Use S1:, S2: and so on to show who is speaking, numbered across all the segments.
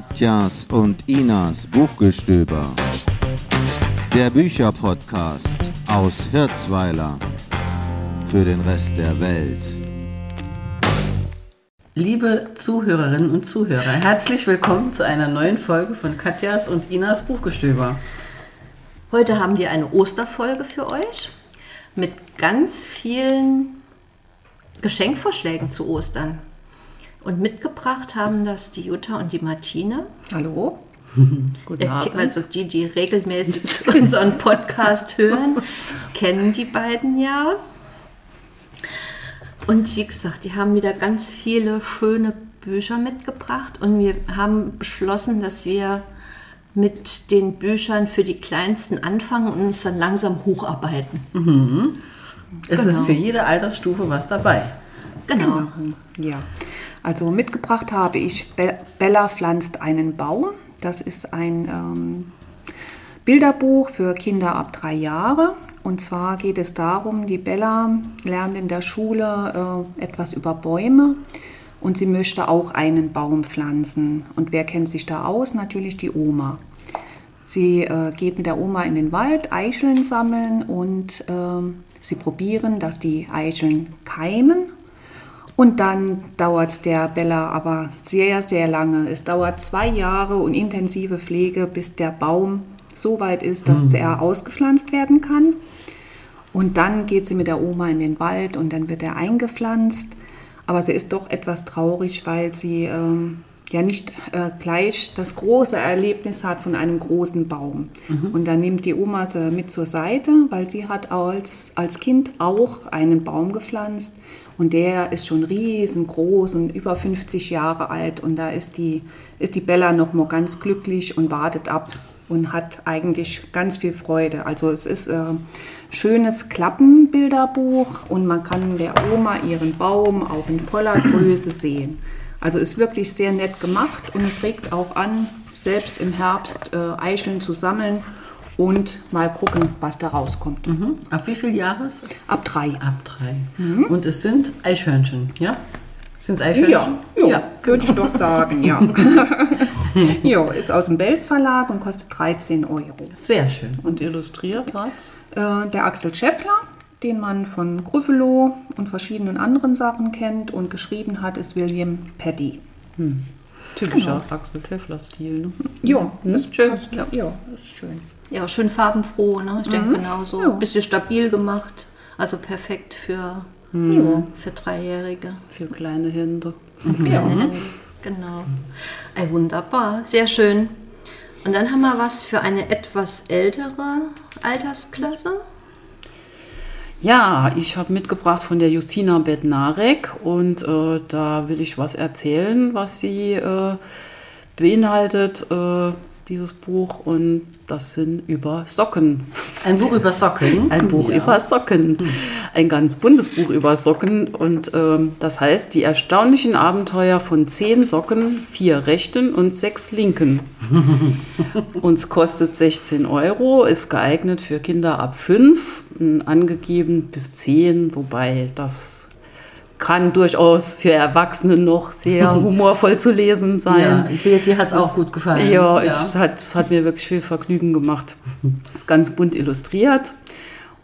S1: Katjas und Inas Buchgestöber. Der Bücherpodcast aus Hirzweiler für den Rest der Welt.
S2: Liebe Zuhörerinnen und Zuhörer, herzlich willkommen zu einer neuen Folge von Katjas und Inas Buchgestöber.
S3: Heute haben wir eine Osterfolge für euch mit ganz vielen Geschenkvorschlägen zu Ostern. Und mitgebracht haben das die Jutta und die Martine.
S2: Hallo.
S3: Guten Abend. Also die, die regelmäßig unseren Podcast hören, kennen die beiden ja. Und wie gesagt, die haben wieder ganz viele schöne Bücher mitgebracht und wir haben beschlossen, dass wir mit den Büchern für die Kleinsten anfangen und uns dann langsam hocharbeiten.
S2: Mhm. Es genau. ist für jede Altersstufe was dabei.
S3: Genau.
S4: genau. Ja. Also mitgebracht habe ich Bella pflanzt einen Baum. Das ist ein ähm, Bilderbuch für Kinder ab drei Jahre. Und zwar geht es darum, die Bella lernt in der Schule äh, etwas über Bäume und sie möchte auch einen Baum pflanzen. Und wer kennt sich da aus? Natürlich die Oma. Sie äh, geht mit der Oma in den Wald, Eicheln sammeln und äh, sie probieren, dass die Eicheln keimen und dann dauert der Bella aber sehr, sehr lange. Es dauert zwei Jahre und intensive Pflege, bis der Baum so weit ist, dass mhm. er ausgepflanzt werden kann. Und dann geht sie mit der Oma in den Wald und dann wird er eingepflanzt. Aber sie ist doch etwas traurig, weil sie ähm, ja nicht äh, gleich das große Erlebnis hat von einem großen Baum. Mhm. Und dann nimmt die Oma sie mit zur Seite, weil sie hat als, als Kind auch einen Baum gepflanzt und der ist schon riesengroß und über 50 Jahre alt. Und da ist die, ist die Bella noch mal ganz glücklich und wartet ab und hat eigentlich ganz viel Freude. Also es ist ein äh, schönes Klappenbilderbuch und man kann der Oma ihren Baum auch in voller Größe sehen. Also ist wirklich sehr nett gemacht und es regt auch an, selbst im Herbst äh, Eicheln zu sammeln und mal gucken, was da rauskommt.
S2: Mhm. Ab wie viel Jahres?
S4: Ab drei.
S2: Ab drei. Mhm. Und es sind Eichhörnchen, ja? Sind es Eichhörnchen?
S4: Ja, ja, ja. würde ich doch sagen, ja. ja, ist aus dem Bells Verlag und kostet 13 Euro.
S2: Sehr schön. Und illustriert hat?
S4: Äh, der Axel Scheffler, den man von Gruffalo und verschiedenen anderen Sachen kennt und geschrieben hat, ist William Paddy. Hm.
S2: Typischer genau. Axel Scheffler-Stil. Ne?
S4: Ja, hm? ist schön. Ja. ja, ist schön.
S3: Ja, schön farbenfroh, ne? Ich mhm. denke genauso. Ja. Ein bisschen stabil gemacht. Also perfekt für, mhm. für Dreijährige.
S2: Für kleine Hände.
S3: Ja. Genau. Ey, wunderbar, sehr schön. Und dann haben wir was für eine etwas ältere Altersklasse.
S2: Ja, ich habe mitgebracht von der Justina Bednarek und äh, da will ich was erzählen, was sie äh, beinhaltet. Äh, dieses Buch und das sind über Socken.
S3: Ein Buch über Socken?
S2: Ein Buch ja. über Socken. Ein ganz buntes Buch über Socken und ähm, das heißt die erstaunlichen Abenteuer von zehn Socken, vier rechten und sechs linken. Uns kostet 16 Euro, ist geeignet für Kinder ab fünf, angegeben bis zehn, wobei das kann durchaus für Erwachsene noch sehr humorvoll zu lesen sein. Ja,
S3: ich sehe, dir hat es auch gut gefallen.
S2: Ja, ja. Es hat, hat mir wirklich viel Vergnügen gemacht. Ist ganz bunt illustriert.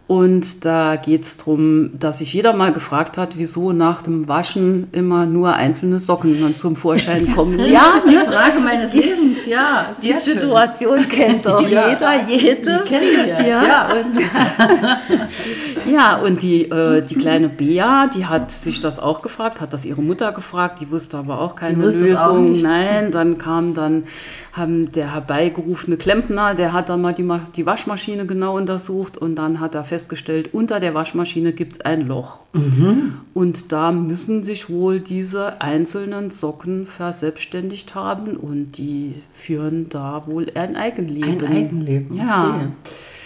S2: Und da geht es darum, dass sich jeder mal gefragt hat, wieso nach dem Waschen immer nur einzelne Socken zum Vorschein kommen.
S3: ja, die Frage meines Lebens, ja.
S2: Die Situation schön. kennt doch ja. jeder, jede.
S3: Die kennen wir.
S2: Ja, ja, und, ja, und die, äh, die kleine Bea, die hat sich das auch gefragt, hat das ihre Mutter gefragt, die wusste aber auch keine Lösung. Auch Nein, dann kam dann haben der herbeigerufene Klempner, der hat dann mal die, die Waschmaschine genau untersucht und dann hat er festgestellt, unter der Waschmaschine gibt es ein Loch. Mhm. Und da müssen sich wohl diese einzelnen Socken verselbstständigt haben und die führen da wohl ein Eigenleben.
S3: Ein Eigenleben,
S2: ja. Okay.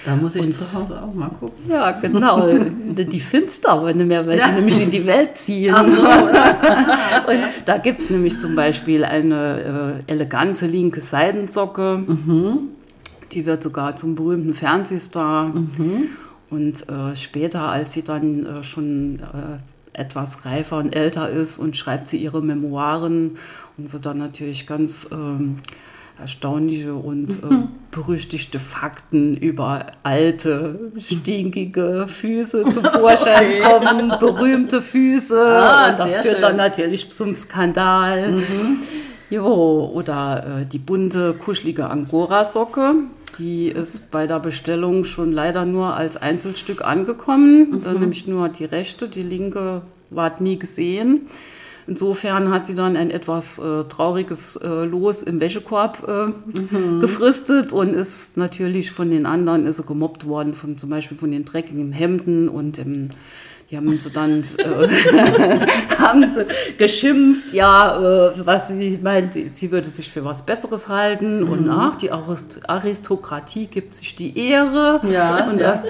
S3: Da muss ich und, zu Hause auch mal gucken.
S2: Ja, genau. die nicht mehr, weil ja. sie nämlich in die Welt ziehen.
S3: Ach so.
S2: und da gibt es nämlich zum Beispiel eine äh, elegante linke Seidensocke. Mhm. Die wird sogar zum berühmten Fernsehstar. Mhm. Und äh, später, als sie dann äh, schon äh, etwas reifer und älter ist und schreibt sie ihre Memoiren und wird dann natürlich ganz ähm, erstaunliche und äh, berüchtigte Fakten über alte, stinkige Füße zum Vorschein okay. kommen, berühmte Füße. Ah, das führt schön. dann natürlich zum Skandal. Mhm. Jo, oder äh, die bunte, kuschelige Angora-Socke. Die ist bei der Bestellung schon leider nur als Einzelstück angekommen. Mhm. Dann nämlich nur die rechte, die linke war nie gesehen. Insofern hat sie dann ein etwas äh, trauriges äh, Los im Wäschekorb äh, mhm. gefristet und ist natürlich von den anderen ist gemobbt worden, von, zum Beispiel von den dreckigen Hemden und dem die haben sie dann äh, haben sie geschimpft, ja, äh, was sie meint, sie würde sich für was Besseres halten mhm. und ach, die Aristokratie gibt sich die Ehre. Ja, und ja. Das,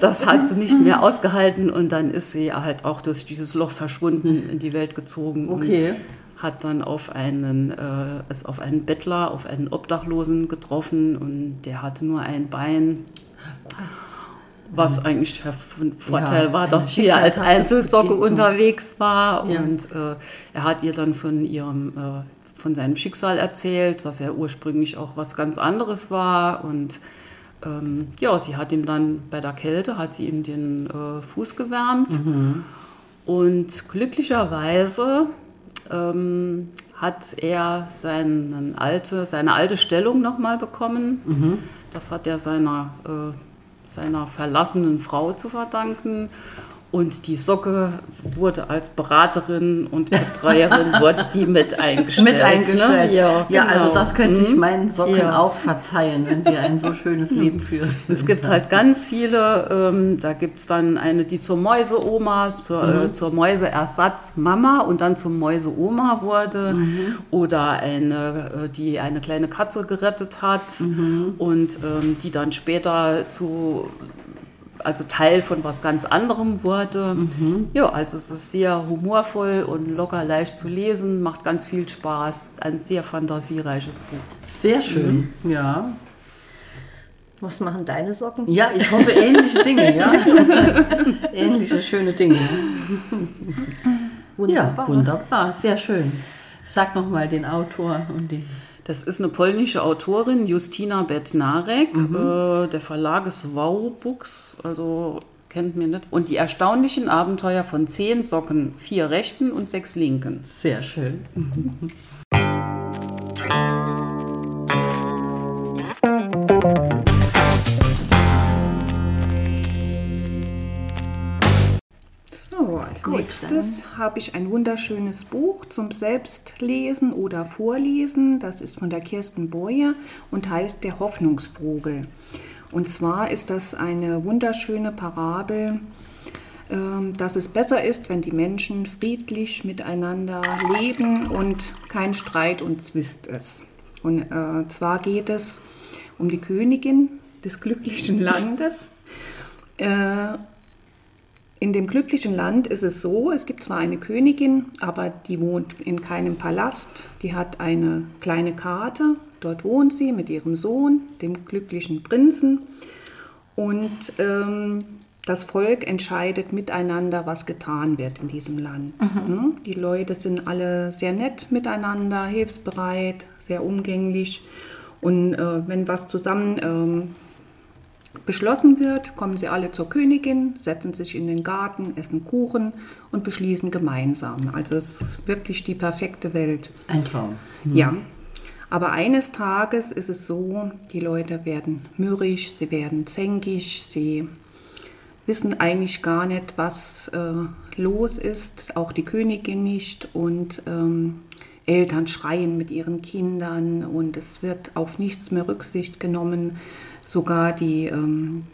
S2: das hat sie nicht mehr ausgehalten und dann ist sie halt auch durch dieses Loch verschwunden in die Welt gezogen.
S3: Okay
S2: hat dann auf einen, äh, ist auf einen Bettler, auf einen Obdachlosen getroffen und der hatte nur ein Bein was eigentlich der Vorteil ja, war, dass sie als Einzelsocke unterwegs war ja. und äh, er hat ihr dann von ihrem äh, von seinem Schicksal erzählt, dass er ursprünglich auch was ganz anderes war und ähm, ja, sie hat ihm dann bei der Kälte hat sie ihm den äh, Fuß gewärmt mhm. und glücklicherweise ähm, hat er seinen alte, seine alte Stellung nochmal bekommen. Mhm. Das hat er seiner äh, seiner verlassenen Frau zu verdanken. Und die Socke wurde als Beraterin und Betreuerin wurde die mit eingestellt.
S3: Mit eingestellt. Ne? Ja, ja genau. also das könnte ich mhm. meinen Socken ja. auch verzeihen, wenn sie ein so schönes Leben führen.
S2: Es gibt halt ganz viele, ähm, da gibt es dann eine, die zur Mäuseoma, zur, äh, mhm. äh, zur Mäuseersatzmama und dann zur Mäuseoma wurde. Mhm. Oder eine, äh, die eine kleine Katze gerettet hat mhm. und ähm, die dann später zu also Teil von was ganz anderem wurde. Mhm. Ja, also es ist sehr humorvoll und locker leicht zu lesen, macht ganz viel Spaß. Ein sehr fantasiereiches Buch.
S3: Sehr schön, mhm. ja. Was machen deine Socken?
S2: Ja, ich hoffe ähnliche Dinge, ja. ähnliche schöne Dinge.
S3: Wunderbar. Ja, wunderbar, sehr schön. Sag nochmal den Autor und den.
S2: Das ist eine polnische Autorin, Justina Bednarek. Mhm. Äh, der Verlag ist Wow Books, also kennt mir nicht. Und die erstaunlichen Abenteuer von zehn Socken, vier rechten und sechs linken.
S3: Sehr schön.
S4: als Gut, nächstes habe ich ein wunderschönes Buch zum Selbstlesen oder Vorlesen. Das ist von der Kirsten Boyer und heißt Der Hoffnungsvogel. Und zwar ist das eine wunderschöne Parabel, ähm, dass es besser ist, wenn die Menschen friedlich miteinander leben und kein Streit und Zwist ist. Und äh, zwar geht es um die Königin des glücklichen Landes. In dem glücklichen Land ist es so, es gibt zwar eine Königin, aber die wohnt in keinem Palast. Die hat eine kleine Karte. Dort wohnt sie mit ihrem Sohn, dem glücklichen Prinzen. Und ähm, das Volk entscheidet miteinander, was getan wird in diesem Land. Mhm. Ne? Die Leute sind alle sehr nett miteinander, hilfsbereit, sehr umgänglich. Und äh, wenn was zusammen ähm, beschlossen wird, kommen sie alle zur Königin, setzen sich in den Garten, essen Kuchen und beschließen gemeinsam. Also es ist wirklich die perfekte Welt.
S3: Ein Traum.
S4: Mhm. Ja. Aber eines Tages ist es so, die Leute werden mürrisch, sie werden zänkig, sie wissen eigentlich gar nicht, was äh, los ist, auch die Königin nicht und ähm, Eltern schreien mit ihren Kindern und es wird auf nichts mehr Rücksicht genommen. Sogar die, ähm,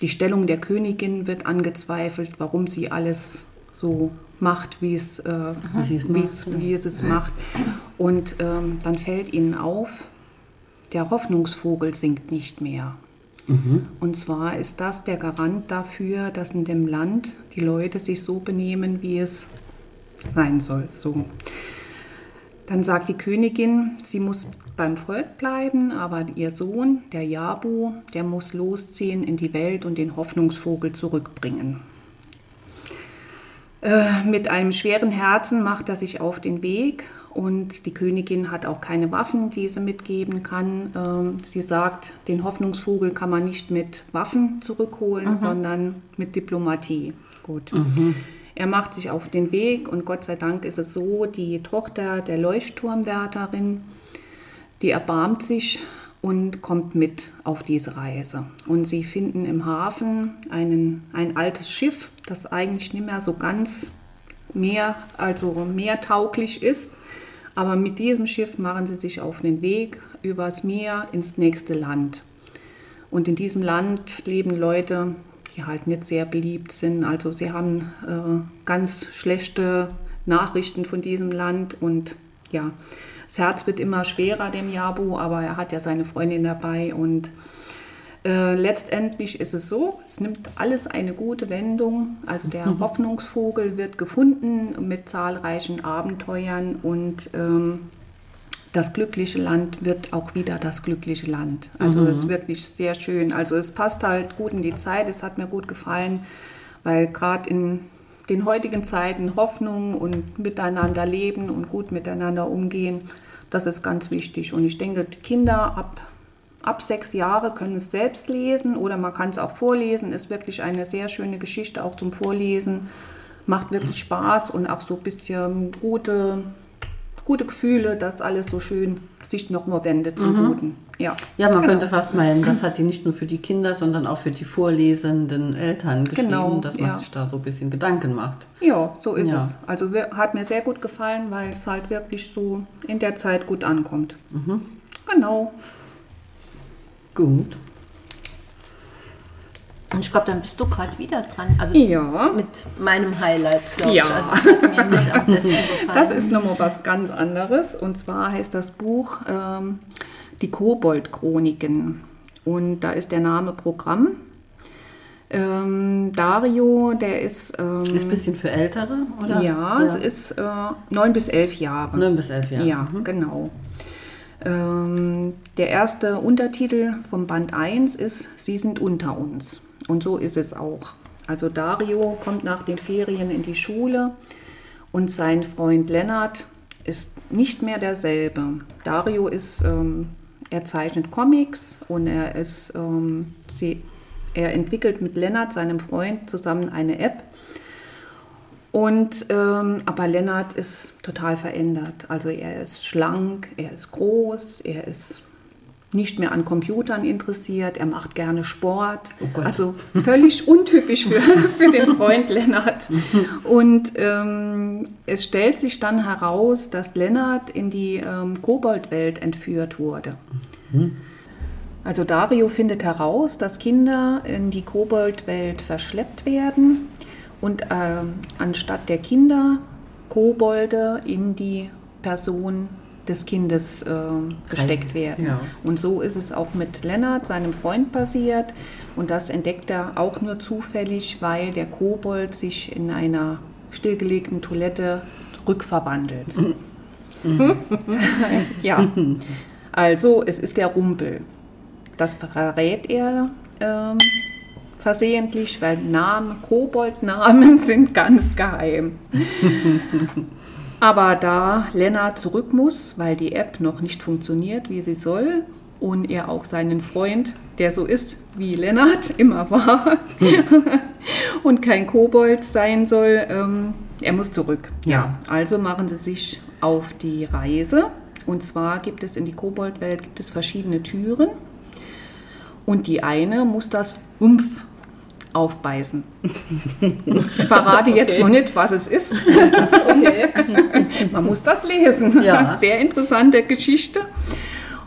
S4: die Stellung der Königin wird angezweifelt, warum sie alles so macht, wie es, äh, wie, es, wie es es macht. Und ähm, dann fällt ihnen auf, der Hoffnungsvogel singt nicht mehr. Mhm. Und zwar ist das der Garant dafür, dass in dem Land die Leute sich so benehmen, wie es sein soll. So. Dann sagt die Königin, sie muss beim Volk bleiben, aber ihr Sohn, der Jabu, der muss losziehen in die Welt und den Hoffnungsvogel zurückbringen. Äh, mit einem schweren Herzen macht er sich auf den Weg und die Königin hat auch keine Waffen, die sie mitgeben kann. Ähm, sie sagt, den Hoffnungsvogel kann man nicht mit Waffen zurückholen, mhm. sondern mit Diplomatie. Gut. Mhm. Er macht sich auf den Weg und Gott sei Dank ist es so, die Tochter der Leuchtturmwärterin, die erbarmt sich und kommt mit auf diese Reise. Und sie finden im Hafen einen, ein altes Schiff, das eigentlich nicht mehr so ganz mehr, also mehrtauglich ist. Aber mit diesem Schiff machen sie sich auf den Weg übers Meer ins nächste Land. Und in diesem Land leben Leute, die halt nicht sehr beliebt sind. Also sie haben äh, ganz schlechte Nachrichten von diesem Land und ja, das Herz wird immer schwerer dem Jabu, aber er hat ja seine Freundin dabei und äh, letztendlich ist es so, es nimmt alles eine gute Wendung. Also der mhm. Hoffnungsvogel wird gefunden mit zahlreichen Abenteuern und ähm, das glückliche Land wird auch wieder das glückliche Land. Also mhm. es ist wirklich sehr schön. Also es passt halt gut in die Zeit. Es hat mir gut gefallen, weil gerade in den heutigen Zeiten Hoffnung und miteinander leben und gut miteinander umgehen, das ist ganz wichtig. Und ich denke, die Kinder ab, ab sechs Jahre können es selbst lesen oder man kann es auch vorlesen. Ist wirklich eine sehr schöne Geschichte auch zum Vorlesen. Macht wirklich Spaß und auch so ein bisschen gute gute Gefühle, dass alles so schön sich noch nur wendet zum mhm. Guten.
S2: Ja, ja man genau. könnte fast meinen, das hat die nicht nur für die Kinder, sondern auch für die vorlesenden Eltern geschrieben, genau, dass man ja. sich da so ein bisschen Gedanken macht.
S4: Ja, so ist ja. es. Also hat mir sehr gut gefallen, weil es halt wirklich so in der Zeit gut ankommt. Mhm. Genau.
S3: Gut. Und ich glaube, dann bist du gerade wieder dran.
S4: Also ja.
S3: mit meinem Highlight,
S4: glaube ja. ich. Also das, das ist nochmal was ganz anderes. Und zwar heißt das Buch ähm, Die Kobold-Chroniken. Und da ist der Name Programm. Ähm, Dario, der ist. Ähm,
S2: ist ein bisschen für Ältere, oder?
S4: Ja, ja. es ist äh, neun bis elf Jahre.
S2: Neun bis elf Jahre.
S4: Ja, mhm. genau. Ähm, der erste Untertitel vom Band 1 ist Sie sind unter uns. Und so ist es auch. Also Dario kommt nach den Ferien in die Schule und sein Freund Lennart ist nicht mehr derselbe. Dario ist, ähm, er zeichnet Comics und er ist, ähm, sie, er entwickelt mit Lennart, seinem Freund, zusammen eine App. Und, ähm, aber Lennart ist total verändert. Also er ist schlank, er ist groß, er ist nicht mehr an Computern interessiert, er macht gerne Sport. Oh also völlig untypisch für, für den Freund Lennart. Und ähm, es stellt sich dann heraus, dass Lennart in die ähm, Koboldwelt entführt wurde. Also Dario findet heraus, dass Kinder in die Koboldwelt verschleppt werden und ähm, anstatt der Kinder Kobolde in die Person des Kindes äh, gesteckt werden. Ja. Und so ist es auch mit Lennart, seinem Freund, passiert. Und das entdeckt er auch nur zufällig, weil der Kobold sich in einer stillgelegten Toilette rückverwandelt. Mhm. ja, also es ist der Rumpel. Das verrät er ähm, versehentlich, weil Namen, Koboldnamen sind ganz geheim. Aber da Lennart zurück muss, weil die App noch nicht funktioniert, wie sie soll, und er auch seinen Freund, der so ist, wie Lennart immer war, und kein Kobold sein soll, ähm, er muss zurück. Ja. Also machen sie sich auf die Reise. Und zwar gibt es in die Koboldwelt gibt es verschiedene Türen. Und die eine muss das Umpf aufbeißen. Ich verrate okay. jetzt noch nicht, was es ist. Okay. Man muss das lesen. Ja. Sehr interessante Geschichte.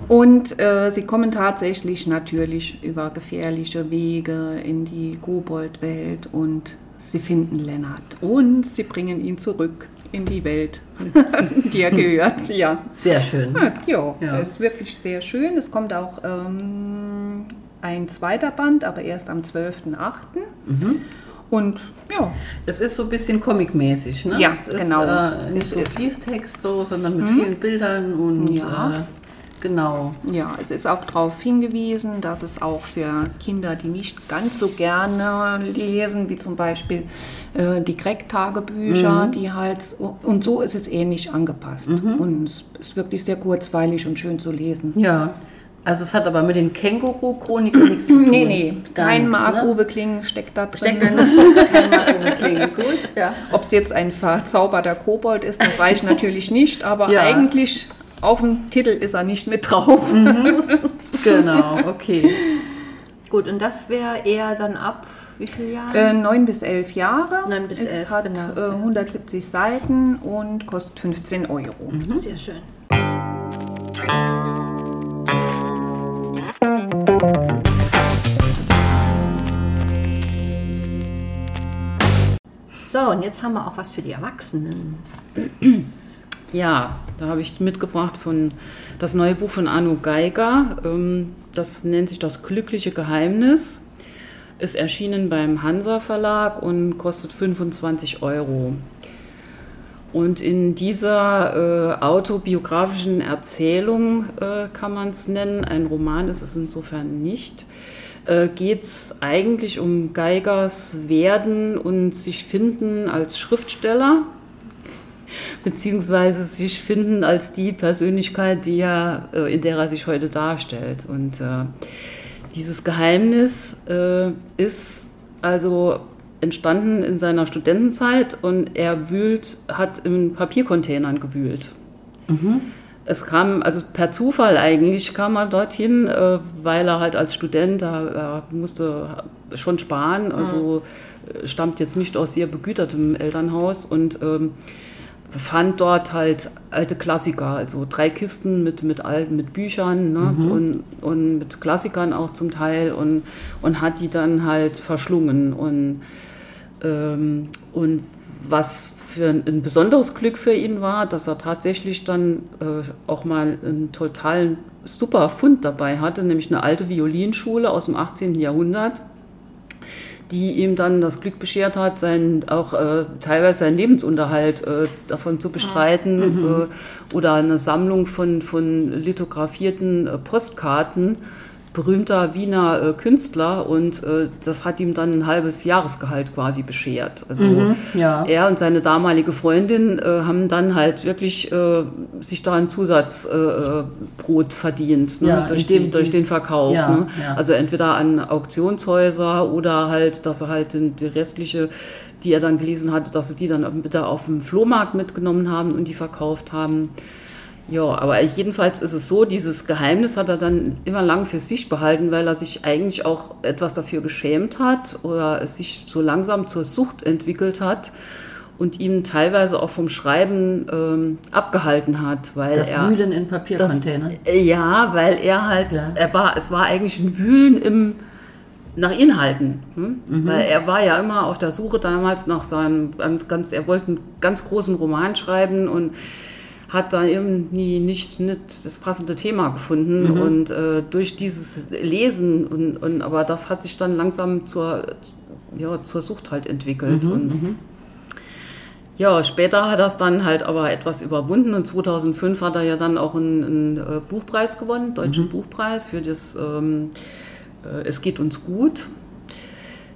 S4: Und äh, sie kommen tatsächlich natürlich über gefährliche Wege in die Koboldwelt und sie finden Lennart und sie bringen ihn zurück in die Welt, die er gehört. Ja.
S2: Sehr schön.
S4: Ja, ja, das ist wirklich sehr schön. Es kommt auch ähm, ein zweiter Band, aber erst am 12.08. Mhm. Und ja.
S2: Es ist so ein bisschen comicmäßig, ne?
S4: Ja,
S2: es
S4: genau.
S2: Ist, äh, nicht so Fließtext so, sondern mit mhm. vielen Bildern und
S4: ja. Genau. Ja, es ist auch darauf hingewiesen, dass es auch für Kinder, die nicht ganz so gerne lesen, wie zum Beispiel äh, die Crack-Tagebücher, mhm. die halt, und so ist es ähnlich angepasst. Mhm. Und es ist wirklich sehr kurzweilig und schön zu lesen.
S2: Ja. Also es hat aber mit den Känguru-Chroniken nichts zu tun.
S4: Nee, nee, kein ne? Mark-Uwe Kling steckt da drin. Steckt da
S2: kein Mark-Uwe Kling, gut,
S4: ja. Ob es jetzt ein verzauberter Kobold ist, das weiß ich natürlich nicht, aber ja. eigentlich auf dem Titel ist er nicht mit drauf. Mhm.
S2: Genau, okay.
S3: Gut, und das wäre eher dann ab wie viele Jahre?
S4: Äh, neun bis elf Jahre.
S3: Neun bis
S4: es
S3: elf,
S4: hat genau. äh, 170 Seiten und kostet 15 Euro.
S3: Mhm. Sehr schön. So, und jetzt haben wir auch was für die Erwachsenen.
S2: Ja, da habe ich mitgebracht von das neue Buch von Arno Geiger. Ähm, das nennt sich Das glückliche Geheimnis. Ist erschienen beim Hansa Verlag und kostet 25 Euro. Und in dieser äh, autobiografischen Erzählung äh, kann man es nennen, ein Roman ist es insofern nicht, äh, geht es eigentlich um Geigers Werden und sich finden als Schriftsteller beziehungsweise sich finden als die Persönlichkeit, die er, äh, in der er sich heute darstellt. Und äh, dieses Geheimnis äh, ist also entstanden in seiner Studentenzeit und er wühlt, hat in Papiercontainern gewühlt. Mhm. Es kam, also per Zufall eigentlich kam er dorthin, äh, weil er halt als Student, er, musste schon sparen, also mhm. stammt jetzt nicht aus sehr begütertem Elternhaus und ähm, fand dort halt alte Klassiker, also drei Kisten mit, mit alten, mit Büchern ne? Mhm. und, und mit Klassikern auch zum Teil und, und hat die dann halt verschlungen. Und, ähm, und was für ein, ein, besonderes Glück für ihn war, dass er tatsächlich dann äh, auch mal einen totalen super Fund dabei hatte, nämlich eine alte Violinschule aus dem 18. Jahrhundert die ihm dann das Glück beschert hat, seinen, auch äh, teilweise seinen Lebensunterhalt äh, davon zu bestreiten mhm. äh, oder eine Sammlung von, von lithografierten äh, Postkarten berühmter Wiener äh, Künstler und äh, das hat ihm dann ein halbes Jahresgehalt quasi beschert. Also mhm, ja. er und seine damalige Freundin äh, haben dann halt wirklich äh, sich da ein Zusatzbrot äh, verdient ne? ja, durch, die, durch, den Verkauf. Ja, ne? Also entweder an Auktionshäuser oder halt, dass er halt die restliche die er dann gelesen hatte, dass sie die dann wieder auf dem Flohmarkt mitgenommen haben und die verkauft haben. Ja, aber jedenfalls ist es so, dieses Geheimnis hat er dann immer lang für sich behalten, weil er sich eigentlich auch etwas dafür geschämt hat oder es sich so langsam zur Sucht entwickelt hat und ihm teilweise auch vom Schreiben ähm, abgehalten hat, weil
S3: das
S2: er
S3: Wühlen in Papiercontainern.
S2: Äh, ja, weil er halt, ja. er war, es war eigentlich ein Wühlen im nach Inhalten, hm? mhm. weil er war ja immer auf der Suche damals nach seinem ganz, ganz, er wollte einen ganz großen Roman schreiben und hat da irgendwie nicht, nicht das passende Thema gefunden. Mhm. Und äh, durch dieses Lesen, und, und, aber das hat sich dann langsam zur, ja, zur Sucht halt entwickelt. Mhm. Und, mhm. ja, später hat er es dann halt aber etwas überwunden und 2005 hat er ja dann auch einen, einen äh, Buchpreis gewonnen, Deutschen mhm. Buchpreis für das ähm, äh, Es geht uns gut.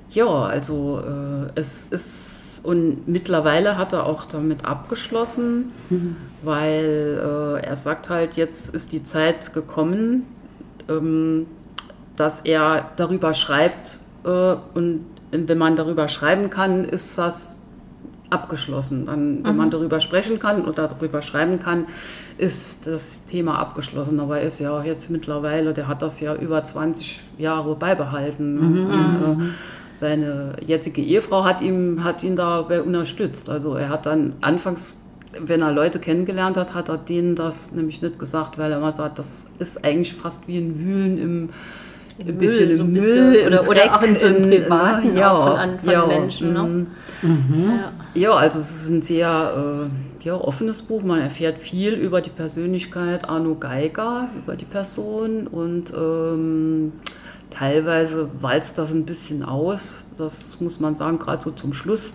S2: Ja, also äh, es ist und mittlerweile hat er auch damit abgeschlossen, mhm. weil äh, er sagt halt, jetzt ist die Zeit gekommen, ähm, dass er darüber schreibt äh, und wenn man darüber schreiben kann, ist das abgeschlossen. Dann, wenn mhm. man darüber sprechen kann oder darüber schreiben kann, ist das Thema abgeschlossen. Aber er ist ja jetzt mittlerweile, der hat das ja über 20 Jahre beibehalten. Mhm. Und, äh, seine jetzige Ehefrau hat, ihm, hat ihn dabei unterstützt. Also er hat dann anfangs, wenn er Leute kennengelernt hat, hat er denen das nämlich nicht gesagt, weil er immer sagt, das ist eigentlich fast wie ein Wühlen im,
S3: Im ein bisschen Müll, im so Müll bisschen, oder, oder, auch in so einem privaten
S2: ja,
S3: von, von ja, Menschen. Ne? Mhm.
S2: Ja. ja. also es ist ein sehr äh, ja, offenes Buch. Man erfährt viel über die Persönlichkeit Arno Geiger, über die Person und ähm, Teilweise walzt das ein bisschen aus, das muss man sagen, gerade so zum Schluss.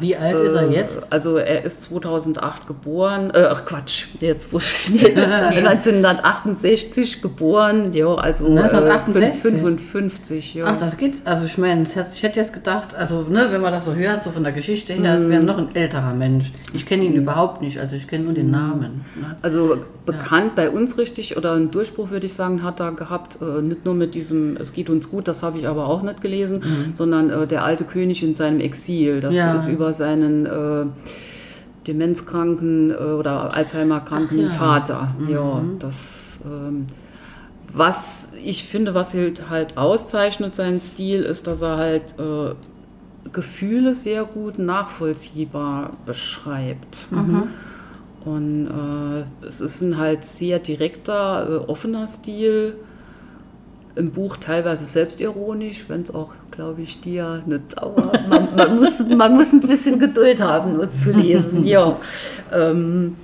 S5: Wie alt ist er jetzt?
S2: Also er ist 2008 geboren, äh, ach Quatsch, jetzt 1968 geboren, ja, also
S5: 1968?
S2: 55, ja.
S5: Ach, das geht, also ich meine, ich hätte jetzt gedacht, also ne, wenn man das so hört, so von der Geschichte her, es wäre noch ein älterer Mensch. Ich kenne ihn überhaupt nicht, also ich kenne nur den Namen. Ne?
S2: Also bekannt bei uns richtig oder einen Durchbruch, würde ich sagen, hat er gehabt, äh, nicht nur mit diesem Es geht uns gut, das habe ich aber auch nicht gelesen, sondern äh, der alte König in seinem Exil, das
S5: Ja.
S2: ist über seinen äh, demenzkranken äh, oder Alzheimer-kranken
S5: ja.
S2: Vater. Ja, das. Ähm, was ich finde, was halt, halt auszeichnet seinen Stil, ist, dass er halt äh, Gefühle sehr gut nachvollziehbar beschreibt. Und äh, es ist ein halt sehr direkter, äh, offener Stil. Im Buch teilweise selbstironisch, wenn es auch, glaube ich, dir nicht, aber man, man, muss, man muss ein bisschen Geduld haben, es zu lesen, ja. Ähm,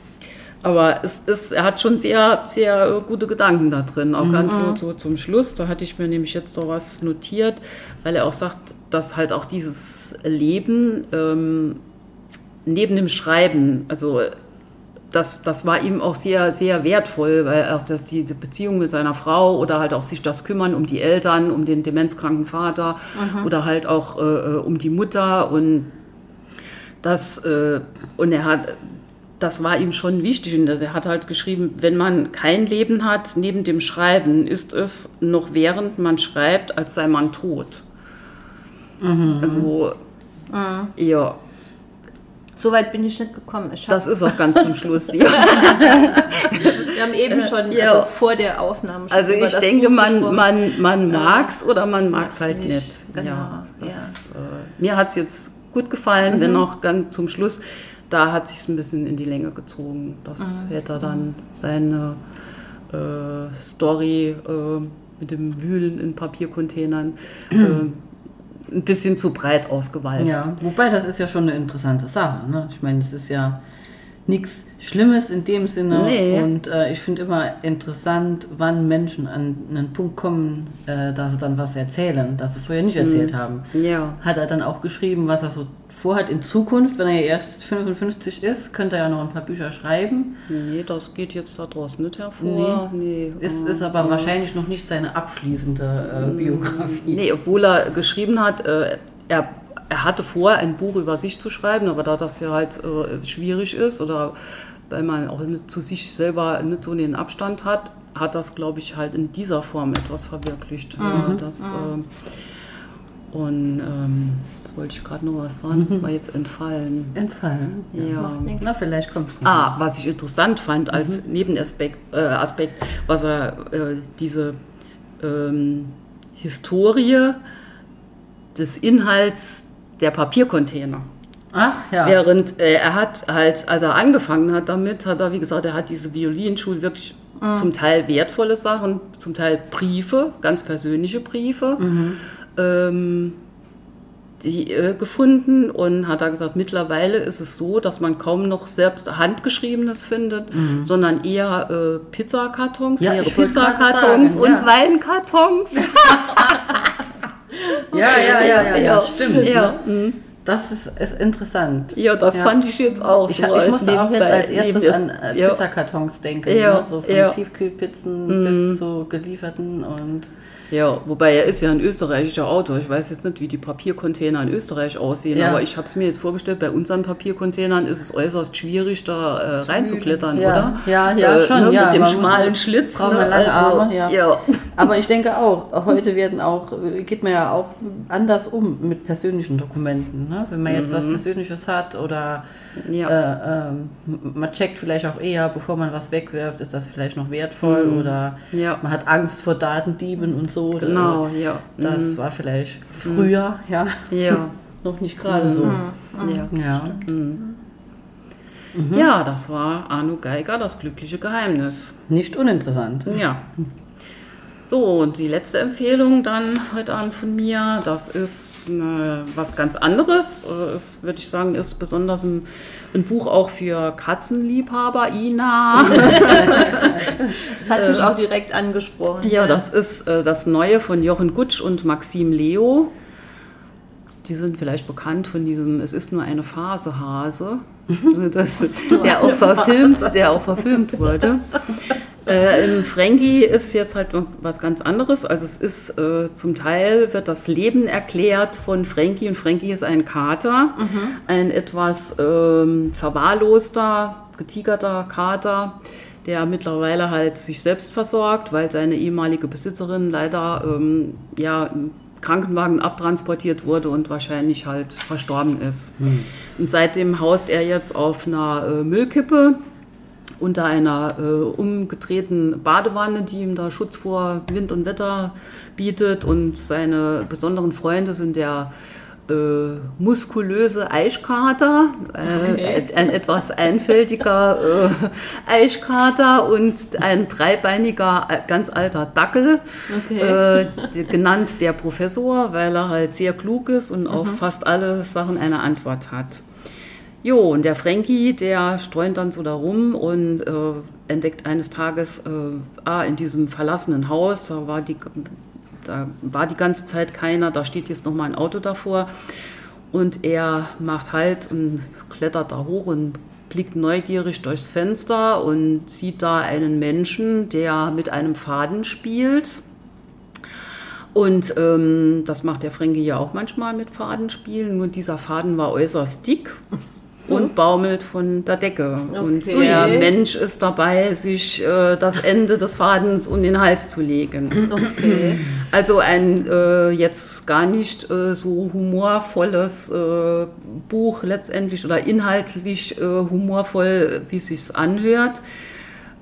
S2: aber es ist, er hat schon sehr, sehr gute Gedanken da drin, auch ganz so, so zum Schluss. Da hatte ich mir nämlich jetzt noch was notiert, weil er auch sagt, dass halt auch dieses Leben ähm, neben dem Schreiben, also das, das war ihm auch sehr, sehr wertvoll, weil auch das, diese Beziehung mit seiner Frau oder halt auch sich das Kümmern um die Eltern, um den demenzkranken Vater oder halt auch äh, äh, um die Mutter. Und das, äh, und er hat, das war ihm schon wichtig. Und das, er hat halt geschrieben, wenn man kein Leben hat neben dem Schreiben, ist es noch während man schreibt, als sei man tot. Also, ja,
S3: So weit bin ich nicht gekommen. Ich
S2: das ist auch ganz zum Schluss. Ja.
S3: wir haben eben schon,
S2: ja.
S3: also vor der Aufnahme schon
S2: Also ich denke, man, man, man mag's oder man mag's
S3: Mag's
S2: halt
S3: nicht,
S2: nicht.
S3: genau,
S2: Ja, das,
S3: ja.
S2: Äh, mir hat's jetzt gut gefallen, wenn auch ganz zum Schluss, da hat sich's ein bisschen in die Länge gezogen. Das hätte er dann seine äh, Story äh, mit dem Wühlen in Papiercontainern äh, ein bisschen zu breit ausgewalzt.
S5: Ja, wobei das ist ja schon eine interessante Sache. Ne? Ich meine, es ist ja nichts Schlimmes in dem Sinne.
S2: Nee.
S5: Und äh, ich finde immer interessant, wann Menschen an einen Punkt kommen, äh, dass sie dann was erzählen, das sie vorher nicht erzählt haben.
S2: Ja.
S5: Hat er dann auch geschrieben, was er so vorhat in Zukunft, wenn er ja erst 55 ist, könnte er ja noch ein paar Bücher schreiben.
S2: Nee, das geht jetzt da draußen nicht hervor. Nee.
S5: Ist,
S2: äh,
S5: ist aber wahrscheinlich noch nicht seine abschließende äh, Biografie.
S2: Nee, obwohl er geschrieben hat, äh, er, er hatte vor, ein Buch über sich zu schreiben, aber da das ja halt äh, schwierig ist oder weil man auch nicht zu sich selber nicht so den Abstand hat, hat das, glaube ich, halt in dieser Form etwas verwirklicht. Ja, das, äh, und ähm, jetzt wollte ich gerade noch was sagen, das war jetzt entfallen.
S5: Entfallen.
S2: Ja.
S5: Na, vielleicht kommt es.
S2: Ah, was ich interessant fand als Nebenaspekt, äh, Aspekt, was er äh, diese ähm, Historie des Inhalts der Papiercontainer.
S5: Ach ja.
S2: Während äh, er hat halt, als er angefangen hat damit, hat er, wie gesagt, er hat diese Violinschule wirklich zum Teil wertvolle Sachen, zum Teil Briefe, ganz persönliche Briefe, ähm, die äh, gefunden und hat er gesagt, mittlerweile ist es so, dass man kaum noch selbst handgeschriebenes findet, sondern eher äh, Pizzakartons,
S5: Ja, gerade
S2: Pizzakartons und
S5: ja.
S2: Weinkartons.
S5: Ja, ja, ja, ja, ja, stimmt.
S2: Ja,
S5: Ne? Das ist, ist interessant.
S2: ja das
S5: Ja.
S2: fand ich jetzt auch.
S5: Ich,
S2: so
S5: ich musste auch jetzt als erstes an äh. Pizzakartons denken.
S2: Ja,
S5: Ne? So von
S2: ja. Mhm.
S5: Tiefkühlpizzen bis zu gelieferten und
S2: Ja, wobei er ist ja ein österreichischer Autor. Ich weiß jetzt nicht, wie die Papiercontainer in Österreich aussehen,
S5: Ja.
S2: aber ich habe es mir jetzt vorgestellt, bei unseren Papiercontainern ist es äußerst schwierig, da äh, reinzuklettern,
S5: Ja,
S2: oder?
S5: ja, ja, schon,
S2: Ne,
S5: ja,
S2: Mit dem
S5: man
S2: schmalen Schlitz. ne?
S5: lange
S2: also,
S5: Arme, ja.
S2: ja.
S5: Aber ich denke auch, heute werden auch, geht man ja auch anders um mit persönlichen Dokumenten. Ne? Wenn man jetzt was Persönliches hat oder
S2: Mhm. Ja.
S5: äh, ähm, man checkt vielleicht auch eher, bevor man was wegwirft, ist das vielleicht noch wertvoll oder
S2: Mhm. Ja.
S5: man hat Angst vor Datendieben und so.
S2: Genau, ja.
S5: Das war vielleicht früher, ja,
S2: Ja.
S5: noch nicht gerade so.
S2: Ja.
S5: Ja.
S2: ja, das war Arno Geiger, das glückliche Geheimnis.
S5: Nicht uninteressant.
S2: Ja. So, und die letzte Empfehlung dann heute Abend von mir, das ist eine, was ganz anderes. Äh, Ist, würde ich sagen, ist besonders ein, ein Buch auch für Katzenliebhaber, Ina.
S3: Das hat mich auch direkt angesprochen.
S2: ja, das ist äh, das Neue von Jochen Gutsch und Maxim Leo. die sind vielleicht bekannt von diesem Es ist nur eine Phase Hase, das, der, auch verfilmt, der auch verfilmt wurde. Äh, in Frankie ist jetzt halt was ganz anderes. Also es ist äh, zum Teil wird das Leben erklärt von Frankie und Frankie ist ein Kater, mhm. ein etwas ähm, verwahrloster, getigerter Kater, der mittlerweile halt sich selbst versorgt, weil seine ehemalige Besitzerin leider ähm, ja im Krankenwagen abtransportiert wurde und wahrscheinlich halt verstorben ist. Mhm. Und seitdem haust er jetzt auf einer äh, Müllkippe unter einer äh, umgedrehten Badewanne, die ihm da Schutz vor Wind und Wetter bietet. Und seine besonderen Freunde sind der äh, muskulöse Eichkater, äh, okay. ein etwas einfältiger äh, Eichkater und ein dreibeiniger, äh, ganz alter Dackel, okay. Äh, genannt der Professor, weil er halt sehr klug ist und mhm. auf fast alle Sachen eine Antwort hat. Jo, und der Frankie, der streunt dann so da rum und äh, entdeckt eines Tages, äh, ah, in diesem verlassenen Haus, da war, die, da war die ganze Zeit keiner, da steht jetzt nochmal ein Auto davor. Und er macht halt und klettert da hoch und blickt neugierig durchs Fenster und sieht da einen Menschen, der mit einem Faden spielt. Und ähm, das macht der Frankie ja auch manchmal mit Fadenspielen. Nur dieser Faden war äußerst dick und baumelt von der Decke. Okay. Und der Mensch ist dabei, sich äh, das Ende des Fadens um den Hals zu legen. Okay. Also ein äh, jetzt gar nicht äh, so humorvolles äh, Buch letztendlich oder inhaltlich äh, humorvoll, wie es sich anhört.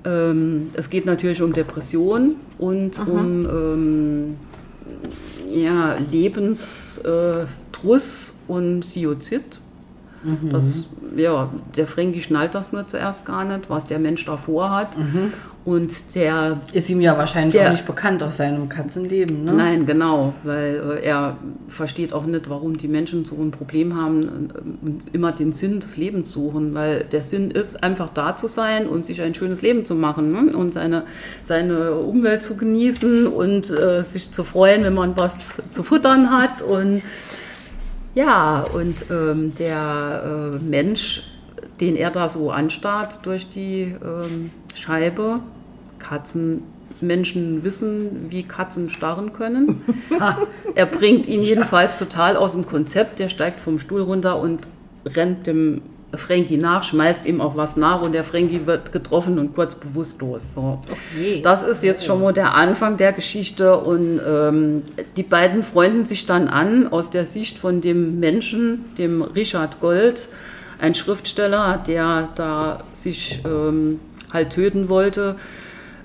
S2: Ähm, es geht natürlich um Depression und Aha. um ähm, ja, Lebenstruss und Siozid. Mhm. Das, ja, der Fränki schnallt das nur zuerst gar nicht, was der Mensch davor hat. Mhm. Und der.
S5: Ist ihm ja wahrscheinlich der, auch nicht bekannt aus seinem Katzenleben, ne?
S2: Nein, genau, weil äh, er versteht auch nicht, warum die Menschen so ein Problem haben äh, und immer den Sinn des Lebens suchen, weil der Sinn ist, einfach da zu sein und sich ein schönes Leben zu machen ne? und seine, seine Umwelt zu genießen und äh, sich zu freuen, wenn man was zu futtern hat und ja, und ähm, der äh, Mensch, den er da so anstarrt durch die ähm, Scheibe, Katzen, Menschen wissen, wie Katzen starren können. er bringt ihn jedenfalls total aus dem Konzept. Der steigt vom Stuhl runter und rennt dem Frankie nach, schmeißt ihm auch was nach und der Frankie wird getroffen und kurz bewusstlos. So. Okay. Das ist jetzt schon mal der Anfang der Geschichte und ähm, die beiden freunden sich dann an aus der Sicht von dem Menschen, dem Richard Gold, ein Schriftsteller, der da sich ähm, halt töten wollte.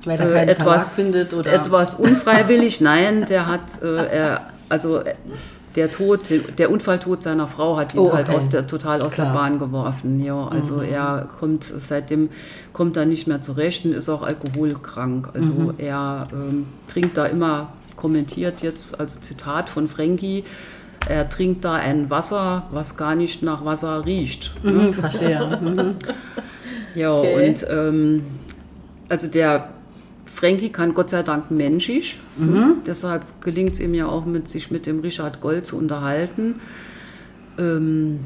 S5: Weil er keinen äh, etwas, findet oder?
S2: Etwas unfreiwillig, nein, der hat, äh, er, also der Tod, der Unfalltod seiner Frau hat ihn oh, halt okay. halt aus der, total aus Klar. der Bahn geworfen. Ja, also mhm. er kommt seitdem kommt er nicht mehr zurecht und ist auch alkoholkrank. Also mhm. er ähm, trinkt da immer, kommentiert jetzt, also Zitat von Frankie, er trinkt da ein Wasser, was gar nicht nach Wasser riecht.
S5: Ne? Mhm, verstehe. Mhm.
S2: ja, okay. und ähm, also der Frankie kann Gott sei Dank menschig. Mhm. Deshalb gelingt es ihm ja auch, mit, sich mit dem Richard Gold zu unterhalten. Ähm,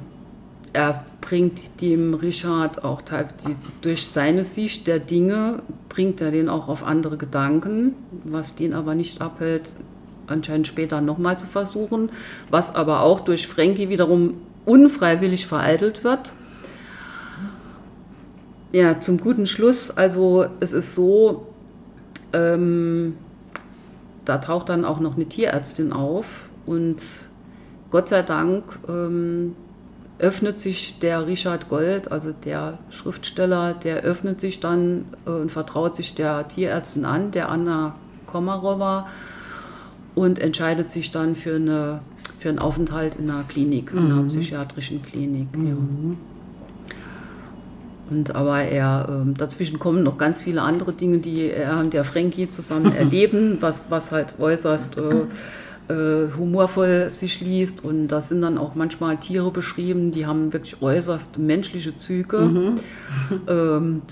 S2: er bringt dem Richard auch die, durch seine Sicht der Dinge, bringt er den auch auf andere Gedanken, was den aber nicht abhält, anscheinend später nochmal zu versuchen, was aber auch durch Frankie wiederum unfreiwillig vereitelt wird. Ja, zum guten Schluss, also es ist so, ähm, da taucht dann auch noch eine Tierärztin auf und Gott sei Dank ähm, öffnet sich der Richard Gold, also der Schriftsteller, der öffnet sich dann äh, und vertraut sich der Tierärztin an, der Anna Komarova, und entscheidet sich dann für, eine, für einen Aufenthalt in einer Klinik, in einer mhm. psychiatrischen Klinik. Mhm. Ja. Und aber er, äh, dazwischen kommen noch ganz viele andere Dinge, die er und der Frankie zusammen erleben, was, was halt äußerst äh, äh, humorvoll sich liest. Und da sind dann auch manchmal Tiere beschrieben, die haben wirklich äußerst menschliche Züge. Mhm. Ähm,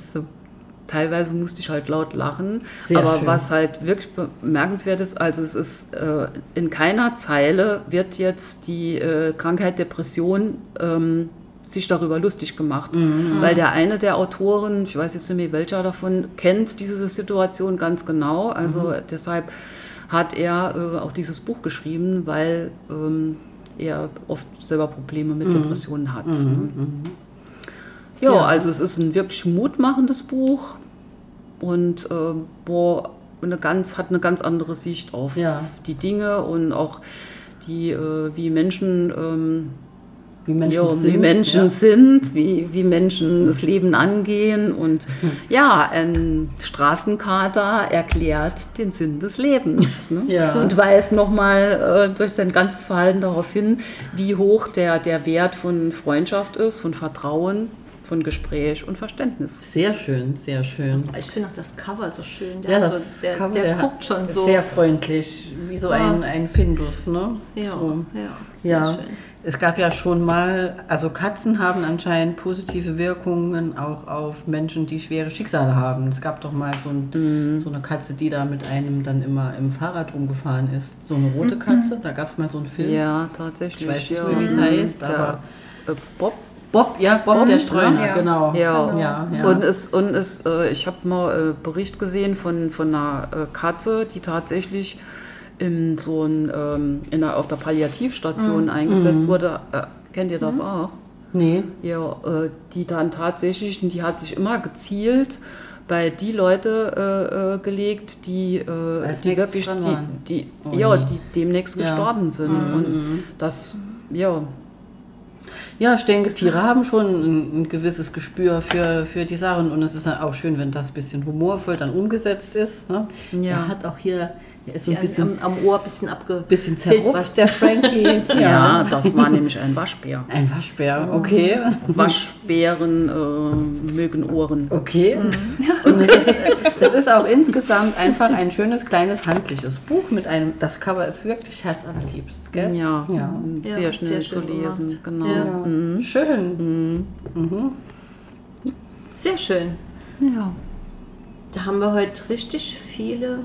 S2: teilweise musste ich halt laut lachen.
S5: Sehr
S2: aber
S5: schön.
S2: was halt wirklich bemerkenswert ist, also es ist äh, in keiner Zeile wird jetzt die äh, Krankheit Depression ähm, sich darüber lustig gemacht. Weil der eine der Autoren, ich weiß jetzt nicht mehr welcher davon, kennt diese Situation ganz genau. Also deshalb hat er äh, auch dieses Buch geschrieben, weil ähm, er oft selber Probleme mit Depressionen hat. ne? Ja,
S5: Ja.
S2: also es ist ein wirklich mutmachendes Buch und äh, boah, eine ganz, hat eine ganz andere Sicht auf
S5: Ja.
S2: die Dinge und auch die, äh, wie Menschen, ähm,
S5: Wie Menschen
S2: ja,
S5: sind.
S2: wie Menschen
S5: ja.
S2: sind, wie, wie Menschen das Leben angehen und ja, ein Straßenkater erklärt den Sinn des Lebens ne?
S5: Ja.
S2: und weist nochmal äh, durch sein ganzes Verhalten darauf hin, wie hoch der, der Wert von Freundschaft ist, von Vertrauen, von Gespräch und Verständnis.
S5: Sehr schön, sehr schön.
S3: Ich finde auch das Cover so schön. Der,
S5: Ja,
S3: so, der,
S5: Cover,
S3: der,
S5: der
S3: guckt schon so.
S5: Sehr freundlich, wie so ein, ein Findus, ne?
S3: ja,
S5: So.
S3: ja, sehr
S5: Ja,
S3: schön.
S5: Es gab ja schon mal, also Katzen haben anscheinend positive Wirkungen auch auf Menschen, die schwere Schicksale haben. Es gab doch mal so, ein, so eine Katze, die da mit einem dann immer im Fahrrad rumgefahren ist. So eine rote Katze, da gab es mal so einen Film.
S2: Ja, tatsächlich.
S5: Ich weiß nicht
S2: ja.
S5: mehr, wie es heißt, aber
S2: äh, Bob
S5: Bob, ja, Bob, der Streuner,
S4: ja.
S5: genau.
S2: Ja,
S5: ja, ja.
S2: und es und es, äh, ich habe mal äh, Bericht gesehen von, von einer äh, Katze, die tatsächlich in so ein, ähm, in einer, auf der Palliativstation
S5: Mhm.
S2: eingesetzt wurde. Äh, kennt ihr das auch?
S5: nee,
S2: Ja, äh, die dann tatsächlich, die hat sich immer gezielt bei die Leute äh, äh, gelegt, die, äh, die wirklich, die, die,
S5: Oh
S2: ja, die demnächst
S5: Ja. Mhm,
S2: gestorben sind. Und das, ja,
S5: Ja, ich denke, Tiere haben schon ein, ein gewisses Gespür für, für die Sachen und es ist auch schön, wenn das ein bisschen humorvoll dann umgesetzt ist. Ne?
S2: Ja.
S5: Er hat auch hier, er ist so ein
S3: Ja,
S5: bisschen,
S3: am, am Ohr ein bisschen abge...
S5: bisschen
S3: was
S5: zerrupft, der Frankie.
S2: ja. das war nämlich ein Waschbär.
S5: Ein Waschbär, okay.
S2: Waschbären äh, mögen Ohren.
S5: Okay. Und es ist, es ist auch insgesamt einfach ein schönes, kleines, handliches Buch mit einem, das Cover ist wirklich herzallerliebst, gell?
S2: Ja,
S5: Ja.
S2: sehr
S3: Ja,
S2: schnell
S3: sehr
S2: zu lesen.
S3: gemacht.
S2: Genau.
S3: Ja.
S5: Mhm. Schön.
S3: Sehr schön.
S2: Ja.
S3: Da haben wir heute richtig viele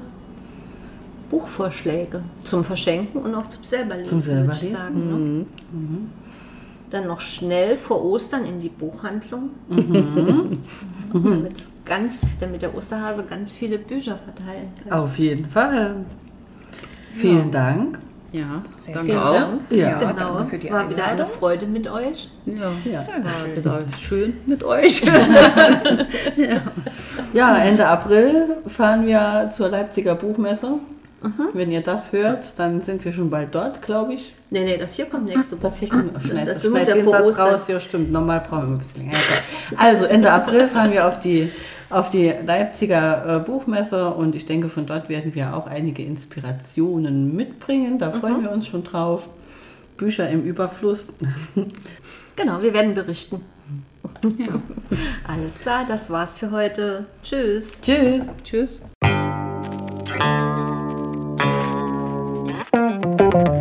S3: Buchvorschläge zum Verschenken und auch zum selberlesen.
S5: Zum
S3: würde ich
S5: Selberlesen,
S3: Sagen, ne? Dann noch schnell vor Ostern in die Buchhandlung, damit's ganz, damit der Osterhase ganz viele Bücher verteilen kann.
S5: Auf jeden Fall. Vielen Dank.
S2: Ja,
S4: Sehr
S2: danke
S3: Vielen
S2: auch.
S3: Dank.
S5: Ja,
S3: genau.
S4: danke für die
S3: War wieder eine. Freude mit euch.
S2: Ja,
S5: Ja.
S2: war wieder schön mit euch.
S5: Ja, Ende April fahren wir zur Leipziger Buchmesse. Wenn ihr das hört, dann sind wir schon bald dort, glaube ich.
S3: Nee, nee, das hier kommt nächste Woche.
S5: Das hier kommt,
S3: Das-
S5: schneid,
S3: das
S5: schneid
S3: muss ja
S5: den
S3: vor
S5: Satz
S3: Ostern.
S5: raus. Ja, stimmt. Normal brauchen wir ein bisschen länger. Also Ende April fahren wir auf die, auf die Leipziger äh, Buchmesse und ich denke, von dort werden wir auch einige Inspirationen mitbringen. Da freuen wir uns schon drauf. Bücher im Überfluss.
S3: Genau, wir werden berichten. Alles klar, das war's für heute. Tschüss.
S5: Tschüss.
S2: Tschüss. Thank you.